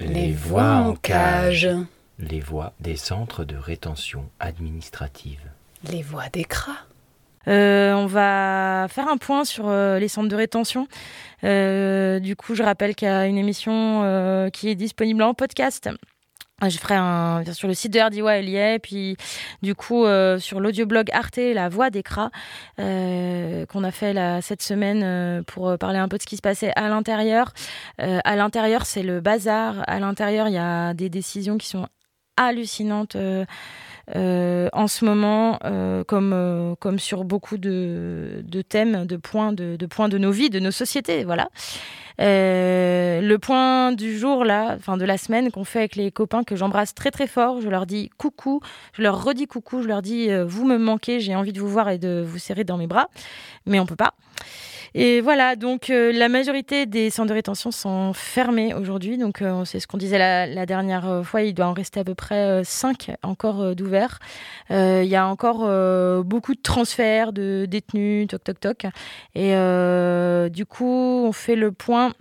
Les voix en cage. Les voix des centres de rétention administrative. Les voix des cras. Euh, on va faire un point sur euh, les centres de rétention. Euh, du coup, je rappelle qu'il y a une émission qui est disponible en podcast. Je ferai un sur le site de est. Puis, du coup, sur l'audioblog Arte, La Voix des Cras, qu'on a fait là, cette semaine pour parler un peu de ce qui se passait à l'intérieur. à l'intérieur, c'est le bazar. À l'intérieur, il y a des décisions qui sont hallucinantes. Euh, en ce moment, euh, comme, euh, comme sur beaucoup de, de, thèmes, de points de, de, points de nos vies, de nos sociétés. Voilà. le point du jour, là, enfin de la semaine, qu'on fait avec les copains que j'embrasse très très fort, je leur dis coucou, je leur redis coucou, je leur dis vous me manquez, j'ai envie de vous voir et de vous serrer dans mes bras, mais on peut pas. Et voilà, donc euh, la majorité des centres de rétention sont fermés aujourd'hui. Donc euh, c'est ce qu'on disait la, dernière euh, fois, il doit en rester à peu près 5 encore d'ouverts. Il y a encore beaucoup de transferts de détenus, toc toc toc. Et du coup, on fait le point.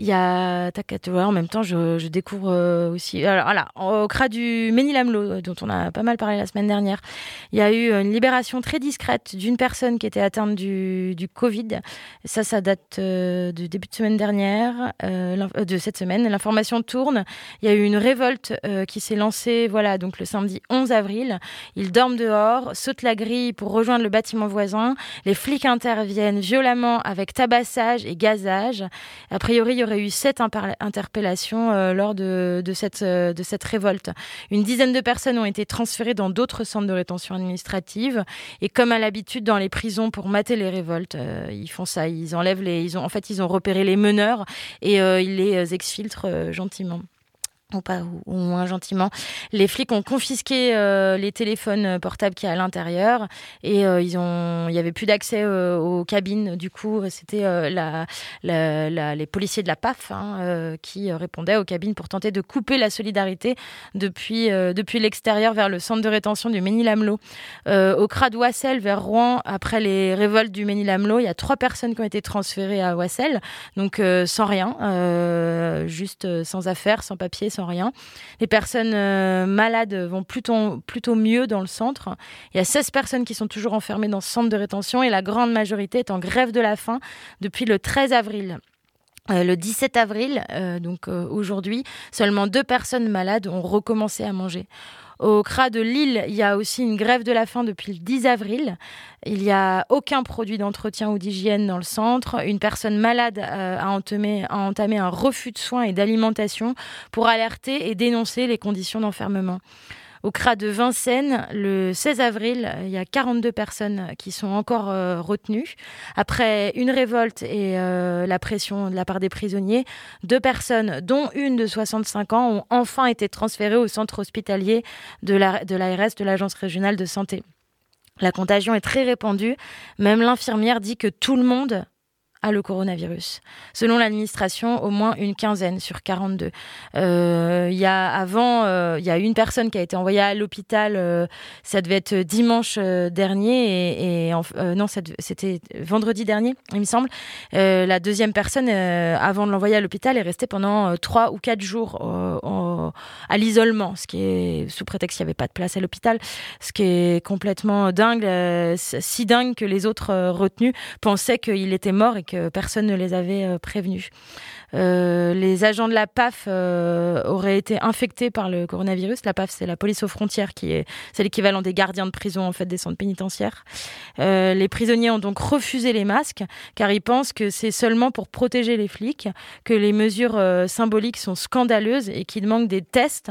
Il y a, en même temps, je, découvre euh, aussi. Alors voilà, au CRA du Ménilamlo, euh, dont on a pas mal parlé la semaine dernière, il y a eu une libération très discrète d'une personne qui était atteinte du, du Covid. Ça, ça date euh, du début de semaine dernière, de cette semaine. L'information tourne. Il y a eu une révolte qui s'est lancée, voilà, donc le samedi 11 avril. Ils dorment dehors, sautent la grille pour rejoindre le bâtiment voisin. Les flics interviennent violemment avec tabassage et gazage. A priori, il y aurait eu sept interpellations euh, lors de, cette, euh, de cette révolte. Une dizaine de personnes ont été transférées dans d'autres centres de rétention administrative. Et comme à l'habitude dans les prisons pour mater les révoltes, euh, ils font ça. Ils enlèvent les. Ils ont, en fait, ils ont repéré les meneurs et ils les exfiltrent gentiment ou pas ou, moins gentiment. Les flics ont confisqué euh, les téléphones portables qui à l'intérieur et euh, ils ont, il y avait plus d'accès euh, aux cabines. Du coup, c'était les policiers de la PAF hein, qui répondaient aux cabines pour tenter de couper la solidarité depuis depuis l'extérieur vers le centre de rétention du Ménilamlo. au CRA de Wassel vers Rouen, après les révoltes du Ménilamlo, il y a trois personnes qui ont été transférées à Wassel, donc sans rien, juste sans affaires, sans papier, sans rien. Les personnes euh, malades vont plutôt, mieux dans le centre. Il y a 16 personnes qui sont toujours enfermées dans ce centre de rétention et la grande majorité est en grève de la faim depuis le 13 avril. Euh, le 17 avril, euh, donc aujourd'hui, seulement deux personnes malades ont recommencé à manger. Au CRA de Lille, il y a aussi une grève de la faim depuis le 10 avril. Il n'y a aucun produit d'entretien ou d'hygiène dans le centre. Une personne malade euh, a, entamé, a entamé un refus de soins et d'alimentation pour alerter et dénoncer les conditions d'enfermement. Au CRA de Vincennes, le 16 avril, il y a 42 personnes qui sont encore euh, retenues. Après une révolte et euh, la pression de la part des prisonniers, deux personnes, dont une de 65 ans, ont enfin été transférées au centre hospitalier de l'ARS, de, de l'Agence régionale de santé. La contagion est très répandue. Même l'infirmière dit que tout le monde à le coronavirus. Selon l'administration, au moins une quinzaine sur 42. Euh, il y a avant, euh, il y a une personne qui a été envoyée à l'hôpital. Euh, ça devait être dimanche dernier et, non, c'était vendredi dernier, il me semble. la deuxième personne, avant de l'envoyer à l'hôpital, est restée pendant trois ou quatre jours à l'isolement, ce qui est sous prétexte qu'il n'y avait pas de place à l'hôpital, ce qui est complètement dingue, si dingue que les autres retenus pensaient qu'il était mort et personne ne les avait euh, prévenus. Euh, les agents de la PAF euh, auraient été infectés par le coronavirus. La PAF, c'est la police aux frontières, qui est c'est l'équivalent des gardiens de prison en fait des centres pénitentiaires. les prisonniers ont donc refusé les masques car ils pensent que c'est seulement pour protéger les flics, que les mesures symboliques sont scandaleuses et qu'il manque des tests.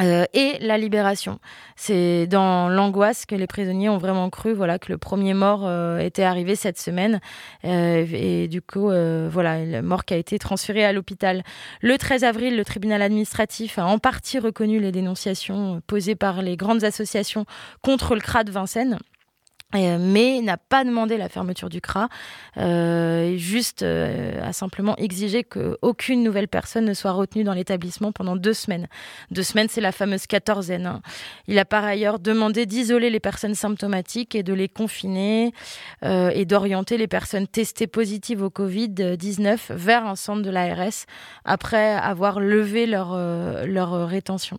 Euh, et la libération. C'est dans l'angoisse que les prisonniers ont vraiment cru voilà, que le premier mort euh, était arrivé cette semaine. Euh, et du coup, voilà, le mort qui a été transféré à l'hôpital. Le 13 avril, le tribunal administratif a en partie reconnu les dénonciations posées par les grandes associations contre le CRA de Vincennes. Mais n'a pas demandé la fermeture du CRA, euh, juste euh, a simplement exigé qu'aucune nouvelle personne ne soit retenue dans l'établissement pendant deux semaines. Deux semaines, c'est la fameuse quatorzaine. Hein. Il a par ailleurs demandé d'isoler les personnes symptomatiques et de les confiner euh, et d'orienter les personnes testées positives au Covid-19 vers un centre de l'ARS après avoir levé leur, leur rétention.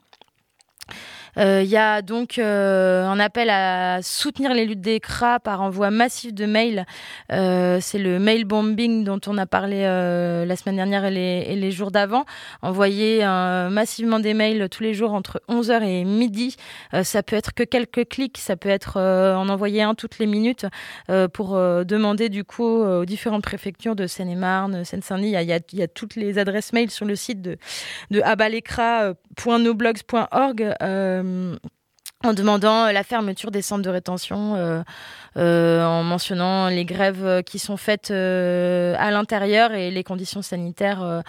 Euh, il y a donc euh, un appel à soutenir les luttes des CRA par envoi massif de mails. Euh, c'est le mail bombing dont on a parlé la semaine dernière et les, jours d'avant. Envoyer massivement des mails tous les jours entre 11h et midi. ça peut être que quelques clics, ça peut être en envoyer un toutes les minutes pour demander du coup aux différentes préfectures de Seine-et-Marne, Seine-Saint-Denis. Il, y, a, toutes les adresses mail sur le site de, de en demandant la fermeture des centres de rétention, euh, euh, en mentionnant les grèves qui sont faites euh, à l'intérieur et les conditions sanitaires.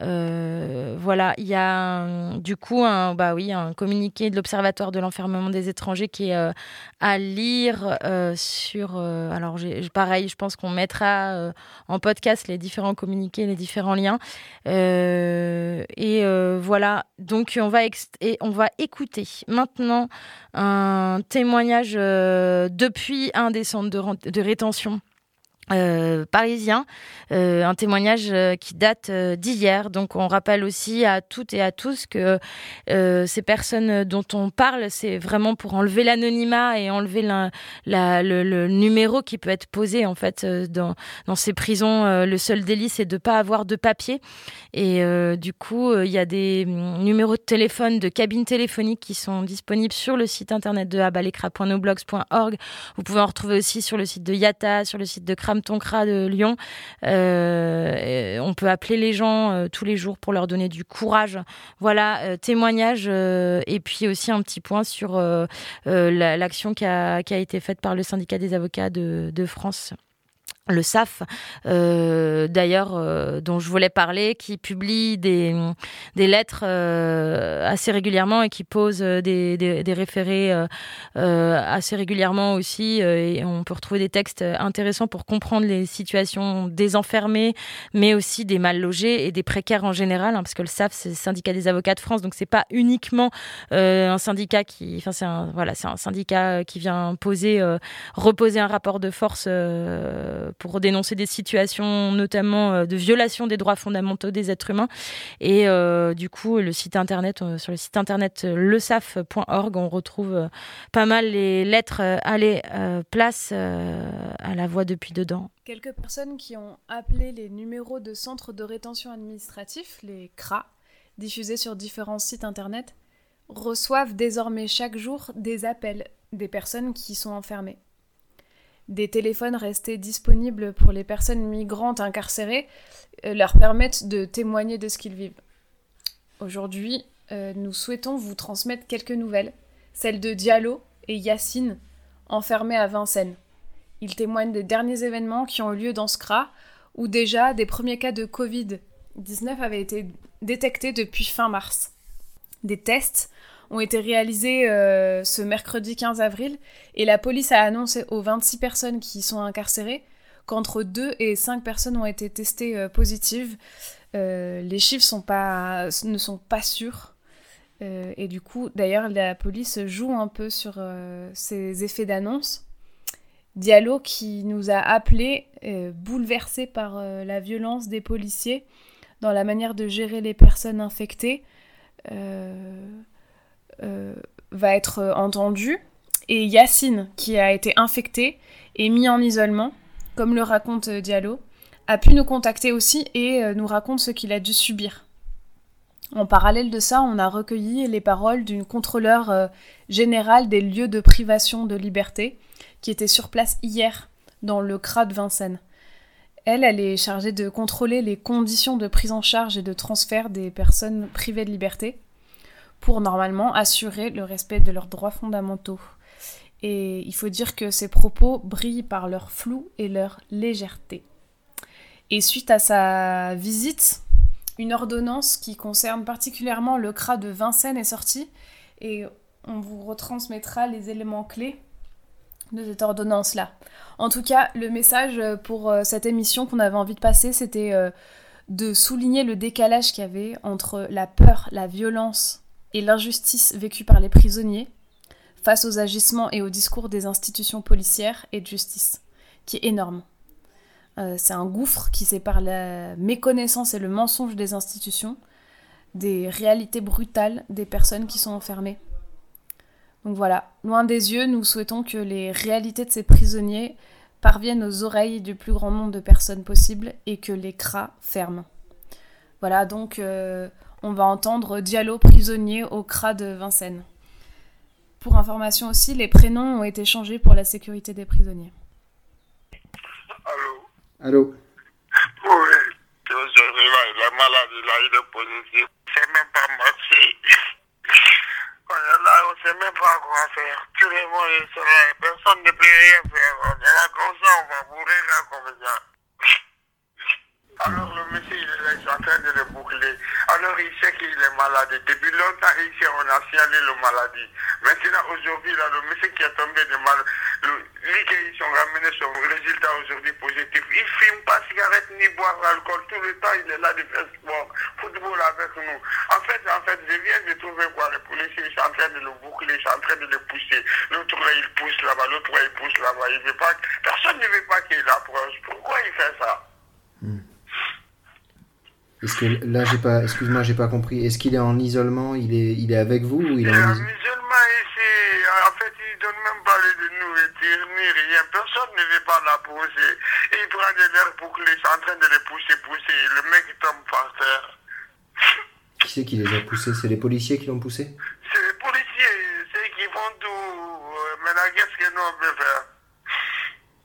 Voilà, il y a du coup un, bah oui, un communiqué de l'Observatoire de l'enfermement des étrangers qui est à lire sur. alors, pareil, je pense qu'on mettra en podcast les différents communiqués, les différents liens. et voilà, donc on va, et on va écouter maintenant un témoignage euh, depuis un des centres de rétention euh, parisien, euh, un témoignage euh, qui date d'hier. Donc on rappelle aussi à toutes et à tous que ces personnes dont on parle, c'est vraiment pour enlever l'anonymat et enlever le, numéro qui peut être posé en fait dans, ces prisons. le seul délit, c'est de ne pas avoir de papier. Et du coup, il y a des mm, numéros de téléphone, de cabines téléphoniques qui sont disponibles sur le site internet de abalekra.noblogs.org. Vous pouvez en retrouver aussi sur le site de Yata, sur le site de Kram Tonkra de Lyon. Euh, on peut appeler les gens euh, tous les jours pour leur donner du courage. Voilà, euh, témoignage et puis aussi un petit point sur l'action qui a, été faite par le syndicat des avocats de France le SAF, euh, d'ailleurs, euh, dont je voulais parler, qui publie des, des lettres euh, assez régulièrement et qui pose des, des, référés assez régulièrement aussi. et on peut retrouver des textes intéressants pour comprendre les situations des enfermés, mais aussi des mal logés et des précaires en général, hein, parce que le SAF, c'est le syndicat des avocats de France, donc c'est pas uniquement un syndicat qui, enfin c'est un voilà, c'est un syndicat qui vient poser, reposer un rapport de force pour dénoncer des situations notamment euh, de violation des droits fondamentaux des êtres humains. Et euh, du coup, le site internet, euh, sur le site internet lesaf.org, on retrouve pas mal les lettres Allez, place à la voix depuis dedans. Quelques personnes qui ont appelé les numéros de centres de rétention administratif, les CRA, diffusés sur différents sites internet, reçoivent désormais chaque jour des appels des personnes qui sont enfermées des téléphones restés disponibles pour les personnes migrantes incarcérées euh, leur permettent de témoigner de ce qu'ils vivent. Aujourd'hui, euh, nous souhaitons vous transmettre quelques nouvelles, celles de Diallo et Yacine, enfermés à Vincennes. Ils témoignent des derniers événements qui ont eu lieu dans ce CRA, où déjà des premiers cas de Covid-19 avaient été détectés depuis fin mars. Des tests ont été réalisés euh, ce mercredi 15 avril et la police a annoncé aux 26 personnes qui sont incarcérées qu'entre 2 et 5 personnes ont été testées euh, positives. Euh, les chiffres ne sont pas sûrs. et du coup, d'ailleurs, la police joue un peu sur ces effets d'annonce. Diallo qui nous a appelés, bouleversés par la violence des policiers dans la manière de gérer les personnes infectées. Va être euh, entendu. Et Yacine, qui a été infecté et mis en isolement, comme le raconte euh, Diallo, a pu nous contacter aussi et nous raconte ce qu'il a dû subir. En parallèle de ça, on a recueilli les paroles d'une contrôleur générale des lieux de privation de liberté qui était sur place hier dans le CRA de Vincennes. Elle, elle est chargée de contrôler les conditions de prise en charge et de transfert des personnes privées de liberté pour normalement assurer le respect de leurs droits fondamentaux. Et il faut dire que ces propos brillent par leur flou et leur légèreté. Et suite à sa visite, une ordonnance qui concerne particulièrement le CRA de Vincennes est sortie et on vous retransmettra les éléments clés de cette ordonnance-là. En tout cas, le message pour cette émission qu'on avait envie de passer, c'était de souligner le décalage qu'il y avait entre la peur, la violence et l'injustice vécue par les prisonniers face aux agissements et aux discours des institutions policières et de justice, qui est énorme. Euh, c'est un gouffre qui sépare la méconnaissance et le mensonge des institutions des réalités brutales des personnes qui sont enfermées. Donc voilà, loin des yeux, nous souhaitons que les réalités de ces prisonniers parviennent aux oreilles du plus grand nombre de personnes possible et que les cras ferment. Voilà, donc euh, on va entendre Diallo prisonnier au CRA de Vincennes. Pour information aussi, les prénoms ont été changés pour la sécurité des prisonniers. Allô Allô Oui, la maladie là, il est positif. C'est même pas marché. On est là, on sait même pas quoi faire. Tout le monde est là, personne ne peut rien faire. On est là comme ça, on va mourir là comme ça. Alors le monsieur, il est il en train de le boucler. Alors il sait qu'il est malade. Depuis longtemps, ici, on a signalé le maladie. Maintenant, aujourd'hui, là, le monsieur qui est tombé de mal, lui qu'ils ont ramené son résultat aujourd'hui positif, il fume pas cigarette ni boire l'alcool. Tout le temps, il est là de faire sport, football avec nous. En fait, en fait, je viens de trouver quoi, les policiers, sont en train de le boucler, ils sont en train de le pousser. L'autre il pousse là-bas, l'autre il pousse là-bas. Il veut pas, personne ne veut pas qu'il approche. Pourquoi il fait ça? Est-ce que là j'ai pas, excuse-moi, j'ai pas compris. Est-ce qu'il est en isolement? Il est, il est avec vous ou il est en isolement ici. En fait, il donne même pas de nourriture ni rien. Personne ne veut pas la pousser. Il prend des verres bouclés, il en train de les pousser, pousser. Le mec tombe par terre. Qui c'est qui les a poussés? C'est les policiers qui l'ont poussé? C'est les policiers, c'est qui font tout. Euh, mais là, qu'est-ce que nous on peut faire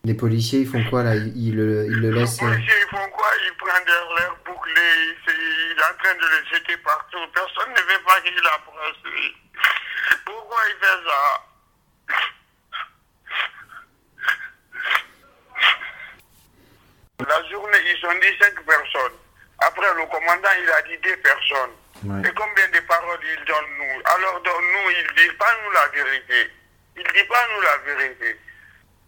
les policiers, ils font quoi là ils, ils, le, ils le laissent. Les policiers, ils font quoi? Ils prennent des l'air bouclés, il est en train de le jeter partout. Personne ne veut pas qu'il approche. Pourquoi il fait ça? La journée, ils sont dit 5 personnes. Après, le commandant, il a dit 2 personnes. Ouais. Et combien de paroles il donne nous? Alors, nous, il ne dit pas nous la vérité. Il ne dit pas nous la vérité.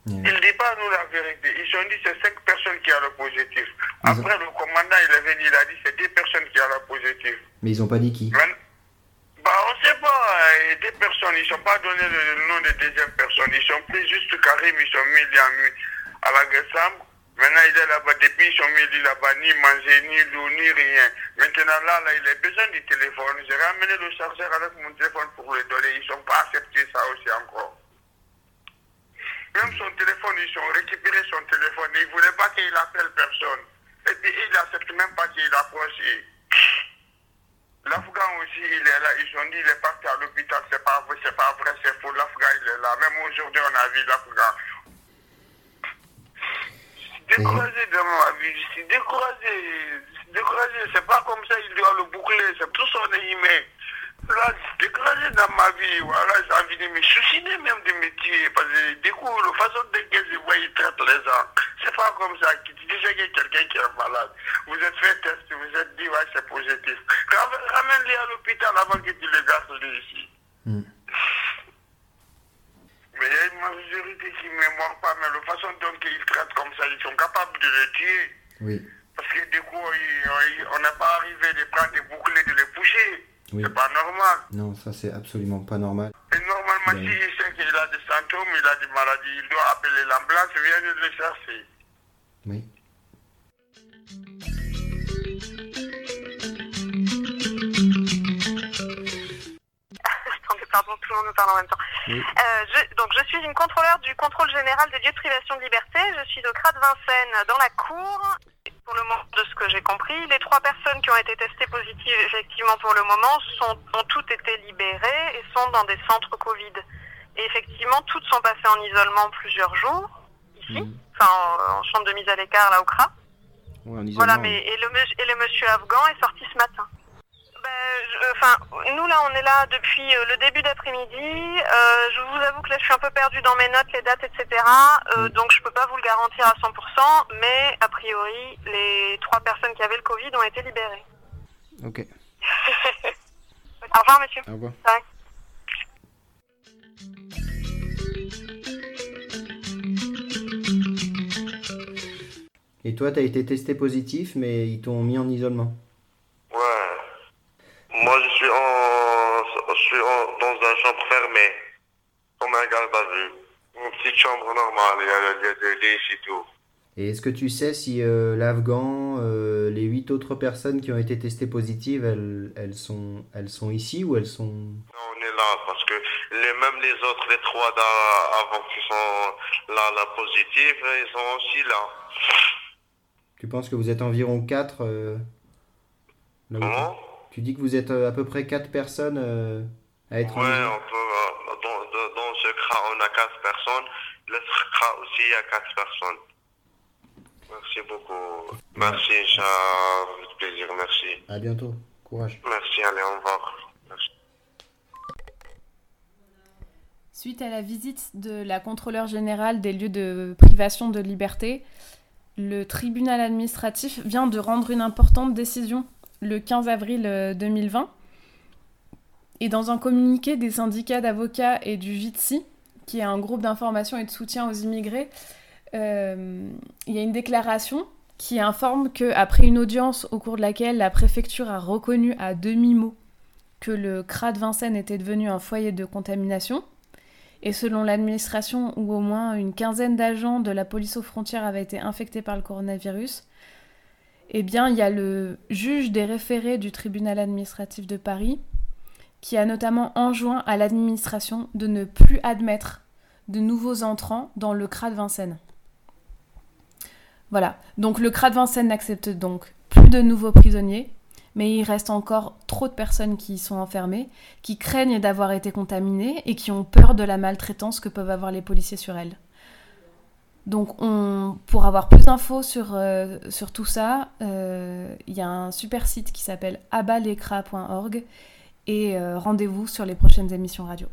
Il ne dit pas nous la vérité. Ils ont dit c'est cinq personnes qui ont le positif. Après, le commandant, il est venu, il a dit c'est deux personnes qui ont le positif. Mais ils n'ont pas dit qui? Bah, On ne sait pas. Euh, deux personnes, ils n'ont pas donné le nom de deuxième personne. Ils sont pris juste Karim, ils sont mis à la Gessambre. Maintenant, il est là-bas. Depuis, ils sont mis là-bas, ni manger, ni l'eau, ni rien. Maintenant, là, là, il a besoin du téléphone. J'ai ramené le chargeur avec mon téléphone pour le donner. Ils n'ont pas accepté ça aussi encore. Même son téléphone, ils ont récupéré son téléphone. Ils ne voulaient pas qu'il appelle personne. Et puis, il n'accepte même pas qu'il approche. L'Afghan aussi, il est là. Ils ont dit qu'il est parti à l'hôpital. C'est pas vrai, c'est pas vrai, c'est faux. L'Afghan, il est là. Même aujourd'hui, on a vu l'Afghan. Découragé de ma vie. Je suis découragé. C'est pas comme ça, il doit le boucler. C'est tout son email là, découragé dans ma vie, voilà, j'ai envie de me suicider même de métier, parce que du coup, la façon de que je vois, ils traitent les gens, c'est pas comme ça, tu dis que quelqu'un qui est malade, vous êtes fait test, vous êtes dit, ouais, c'est positif, ramène-les à l'hôpital avant que tu les gardes ici. Hmm. Mais il y a une majorité qui ne me mord pas, mais la façon dont ils traitent comme ça, ils sont capables de les tuer. Oui. Parce que du coup, on n'a pas arrivé de prendre des boucles de les C'est pas normal. Non, ça c'est absolument pas normal. Et normalement, s'il sait qu'il a des symptômes, il a des maladies, il doit appeler l'ambulance et venir le chercher. Oui. Pardon, tout le monde nous parle en même temps. Oui. Euh, je, donc, je suis une contrôleur du contrôle général des lieux de privation de liberté. Je suis au CRA de Vincennes, dans la cour. Pour le moment, de ce que j'ai compris, les trois personnes qui ont été testées positives, effectivement, pour le moment, sont, ont toutes été libérées et sont dans des centres Covid. Et effectivement, toutes sont passées en isolement plusieurs jours, ici, mmh. enfin, en, chambre de mise à l'écart, là, au CRA. voilà, mais, et le, et le monsieur afghan est sorti ce matin. Ben, enfin, nous là, on est là depuis euh, le début d'après-midi. Euh, je vous avoue que là, je suis un peu perdue dans mes notes, les dates, etc. Euh, donc, je peux pas vous le garantir à 100%, mais a priori, les trois personnes qui avaient le Covid ont été libérées. Ok. Au revoir, monsieur. Au revoir. Et toi, tu as été testé positif, mais ils t'ont mis en isolement. Et tout. Et est-ce que tu sais si euh, l'Afghan, euh, les huit autres personnes qui ont été testées positives, elles, elles, sont, elles sont ici ou elles sont... Non, on est là parce que les, même les autres, les trois d'avant avant qui sont là, là, positifs, ils sont aussi là. Tu penses que vous êtes environ 4 euh, Comment? Tu dis que vous êtes euh, à peu près 4 personnes à être Ouais, en on peut, dans, dans, ce CRA, on a 4 personnes. Le CRA aussi, il y a 4 personnes. Merci beaucoup. Merci, ça avec plaisir, merci. À bientôt. Courage. Merci, allez, au revoir. Merci. Suite à la visite de la contrôleur générale des lieux de privation de liberté, le tribunal administratif vient de rendre une importante décision le 15 avril euh, 2020. Et dans un communiqué des syndicats d'avocats et du VITSI, qui est un groupe d'information et de soutien aux immigrés, euh, il y a une déclaration qui informe que après une audience au cours de laquelle la préfecture a reconnu à demi-mot que le CRA de Vincennes était devenu un foyer de contamination, et selon l'administration où au moins une quinzaine d'agents de la police aux frontières avaient été infectés par le coronavirus, eh bien il y a le juge des référés du tribunal administratif de Paris qui a notamment enjoint à l'administration de ne plus admettre de nouveaux entrants dans le CRA de Vincennes. Voilà, donc le CRA de Vincennes n'accepte donc plus de nouveaux prisonniers, mais il reste encore trop de personnes qui y sont enfermées, qui craignent d'avoir été contaminées et qui ont peur de la maltraitance que peuvent avoir les policiers sur elles. Donc on, pour avoir plus d'infos sur, euh, tout ça, euh, il y a un super site qui s'appelle abalecra.org et euh, rendez-vous sur les prochaines émissions radio.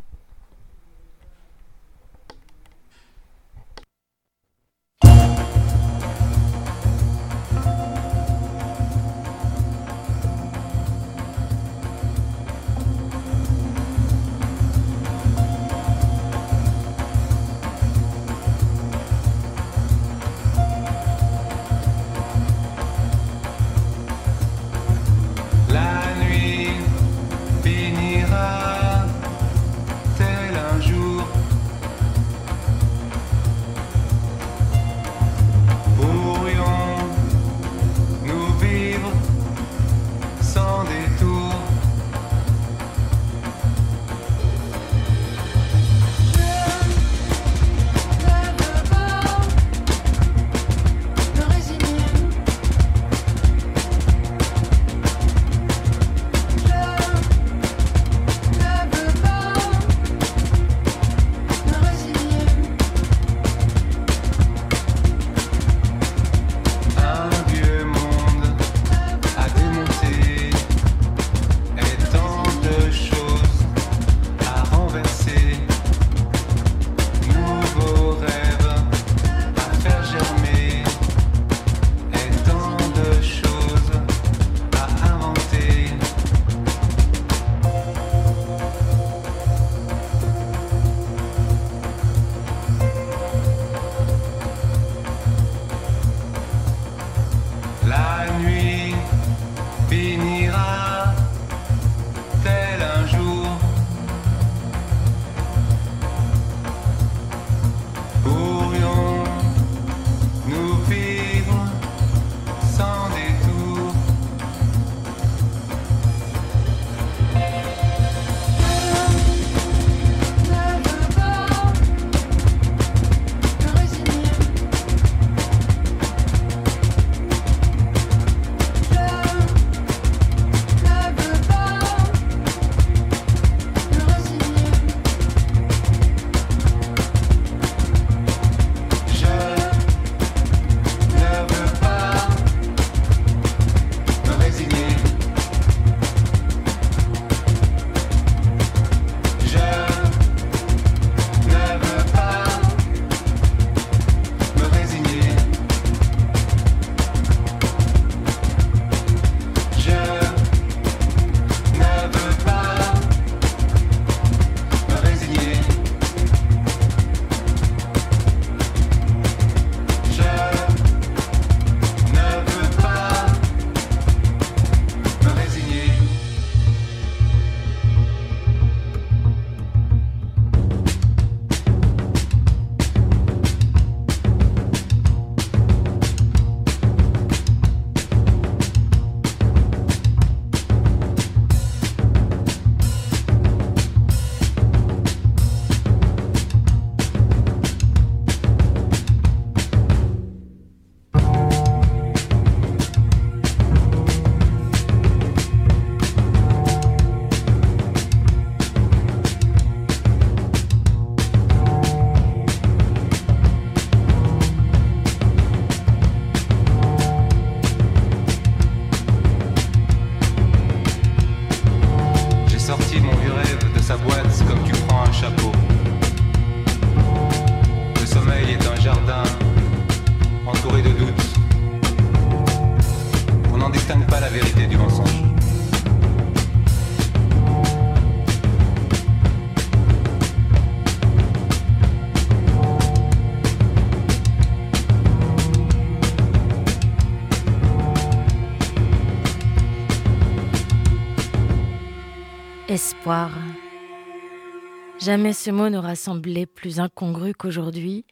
Jamais ce mot n'aura semblé plus incongru qu'aujourd'hui,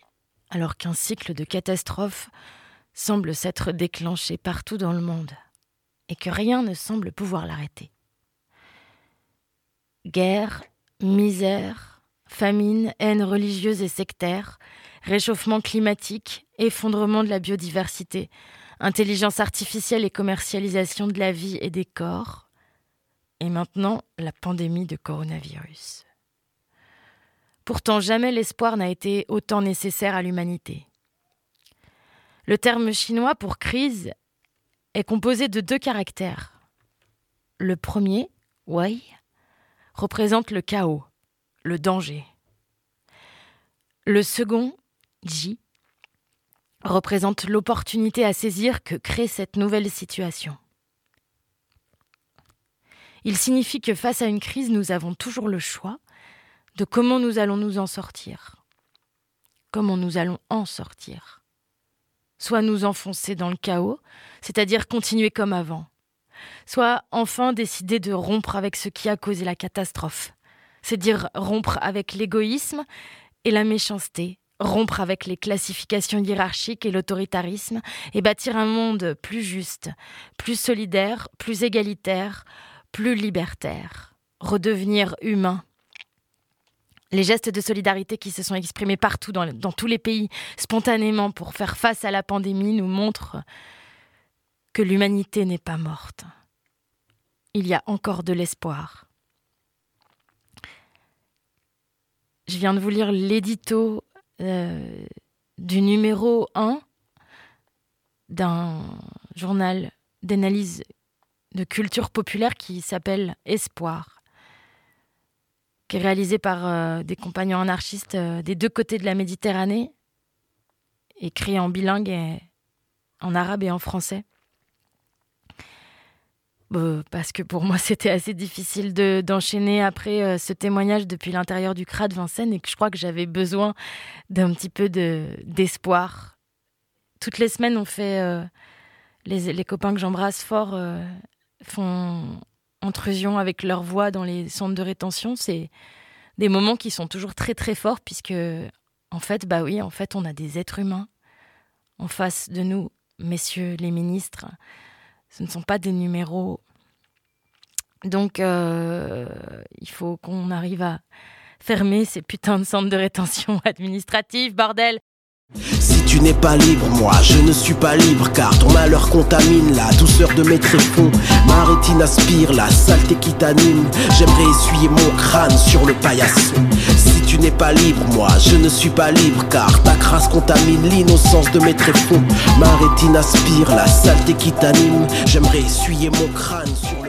alors qu'un cycle de catastrophes semble s'être déclenché partout dans le monde et que rien ne semble pouvoir l'arrêter. Guerre, misère, famine, haine religieuse et sectaire, réchauffement climatique, effondrement de la biodiversité, intelligence artificielle et commercialisation de la vie et des corps, et maintenant la pandémie de coronavirus. Pourtant, jamais l'espoir n'a été autant nécessaire à l'humanité. Le terme chinois pour crise est composé de deux caractères. Le premier, wei, représente le chaos, le danger. Le second, ji, représente l'opportunité à saisir que crée cette nouvelle situation. Il signifie que face à une crise, nous avons toujours le choix de comment nous allons nous en sortir. Comment nous allons en sortir. Soit nous enfoncer dans le chaos, c'est-à-dire continuer comme avant, soit enfin décider de rompre avec ce qui a causé la catastrophe, c'est dire rompre avec l'égoïsme et la méchanceté, rompre avec les classifications hiérarchiques et l'autoritarisme, et bâtir un monde plus juste, plus solidaire, plus égalitaire, plus libertaire, redevenir humain les gestes de solidarité qui se sont exprimés partout dans, tous les pays spontanément pour faire face à la pandémie nous montrent que l'humanité n'est pas morte. Il y a encore de l'espoir. Je viens de vous lire l'édito euh, du numéro 1 d'un journal d'analyse de culture populaire qui s'appelle Espoir qui est réalisé par euh, des compagnons anarchistes euh, des deux côtés de la Méditerranée, écrit en bilingue, et, en arabe et en français. parce que pour moi, c'était assez difficile d'enchaîner après euh, ce témoignage depuis l'intérieur du CRA de Vincennes et que je crois que j'avais besoin d'un petit peu d'espoir. Toutes les semaines, on fait. Les, les, copains que j'embrasse fort font intrusion avec leur voix dans les centres de rétention, c'est des moments qui sont toujours très très forts puisque en fait, bah oui, en fait, on a des êtres humains en face de nous, messieurs les ministres. Ce ne sont pas des numéros. Donc, euh, il faut qu'on arrive à fermer ces putains de centres de rétention administrative, bordel. Tu n'es pas libre, moi je ne suis pas libre car ton malheur contamine la douceur de mes tréfonds. Ma rétine aspire la saleté qui t'anime. J'aimerais essuyer mon crâne sur le paillasson. Si tu n'es pas libre, moi je ne suis pas libre car ta crasse contamine l'innocence de mes tréfonds. Ma rétine aspire la saleté qui t'anime. J'aimerais essuyer mon crâne sur